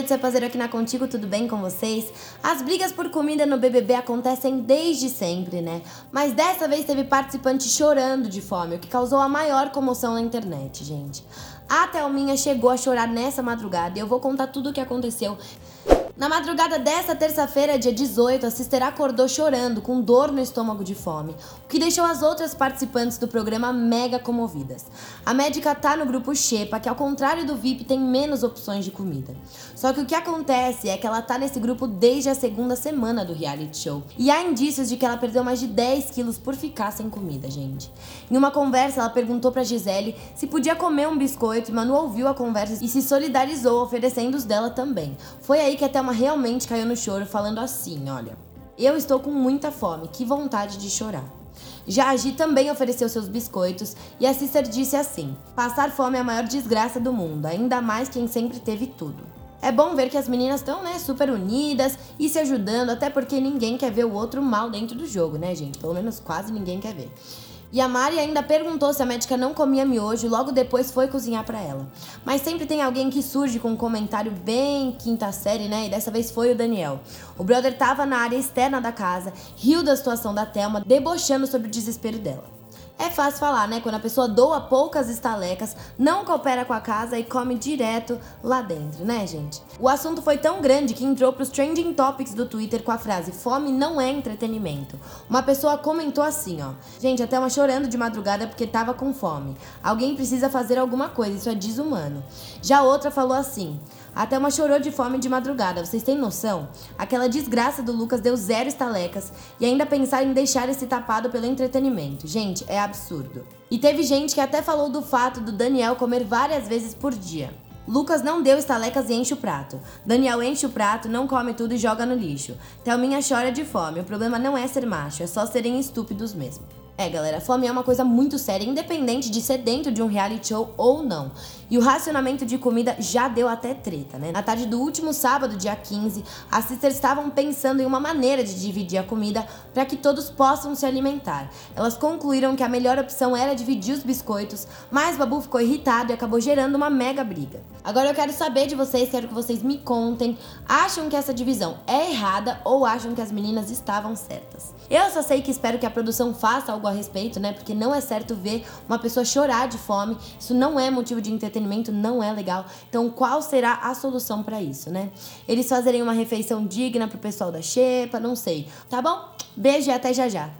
gente, Cepazeiro aqui na Contigo, tudo bem com vocês? As brigas por comida no BBB acontecem desde sempre, né? Mas dessa vez teve participante chorando de fome, o que causou a maior comoção na internet, gente. A Thelminha chegou a chorar nessa madrugada e eu vou contar tudo o que aconteceu na madrugada desta terça-feira, dia 18, a Sister acordou chorando, com dor no estômago de fome, o que deixou as outras participantes do programa mega comovidas. A médica tá no grupo Xepa, que ao contrário do VIP tem menos opções de comida. Só que o que acontece é que ela tá nesse grupo desde a segunda semana do reality show. E há indícios de que ela perdeu mais de 10 quilos por ficar sem comida, gente. Em uma conversa, ela perguntou pra Gisele se podia comer um biscoito e Manu ouviu a conversa e se solidarizou, oferecendo os dela também. Foi aí que até uma realmente caiu no choro, falando assim: Olha, eu estou com muita fome, que vontade de chorar. Já a Gi também ofereceu seus biscoitos e a Sister disse assim: Passar fome é a maior desgraça do mundo, ainda mais quem sempre teve tudo. É bom ver que as meninas estão, né, super unidas e se ajudando, até porque ninguém quer ver o outro mal dentro do jogo, né, gente? Pelo menos quase ninguém quer ver. E a Mari ainda perguntou se a médica não comia miojo e logo depois foi cozinhar para ela. Mas sempre tem alguém que surge com um comentário bem quinta série, né? E dessa vez foi o Daniel. O brother tava na área externa da casa, riu da situação da Thelma, debochando sobre o desespero dela. É fácil falar, né? Quando a pessoa doa poucas estalecas, não coopera com a casa e come direto lá dentro, né, gente? O assunto foi tão grande que entrou pros trending topics do Twitter com a frase: fome não é entretenimento. Uma pessoa comentou assim, ó: Gente, até uma chorando de madrugada porque tava com fome. Alguém precisa fazer alguma coisa, isso é desumano. Já outra falou assim: até uma chorou de fome de madrugada, vocês têm noção? Aquela desgraça do Lucas deu zero estalecas e ainda pensar em deixar esse tapado pelo entretenimento. Gente, é absurdo. E teve gente que até falou do fato do Daniel comer várias vezes por dia. Lucas não deu estalecas e enche o prato. Daniel enche o prato, não come tudo e joga no lixo. Thelminha chora de fome. O problema não é ser macho, é só serem estúpidos mesmo. É, galera, fome é uma coisa muito séria, independente de ser dentro de um reality show ou não. E o racionamento de comida já deu até treta, né? Na tarde do último sábado, dia 15, as sisters estavam pensando em uma maneira de dividir a comida para que todos possam se alimentar. Elas concluíram que a melhor opção era dividir os biscoitos, mas Babu ficou irritado e acabou gerando uma mega briga. Agora eu quero saber de vocês, quero que vocês me contem, acham que essa divisão é errada ou acham que as meninas estavam certas? Eu só sei que espero que a produção faça algo a respeito, né? Porque não é certo ver uma pessoa chorar de fome. Isso não é motivo de entretenimento, não é legal. Então, qual será a solução para isso, né? Eles fazerem uma refeição digna pro pessoal da Xepa, não sei. Tá bom? Beijo e até já já.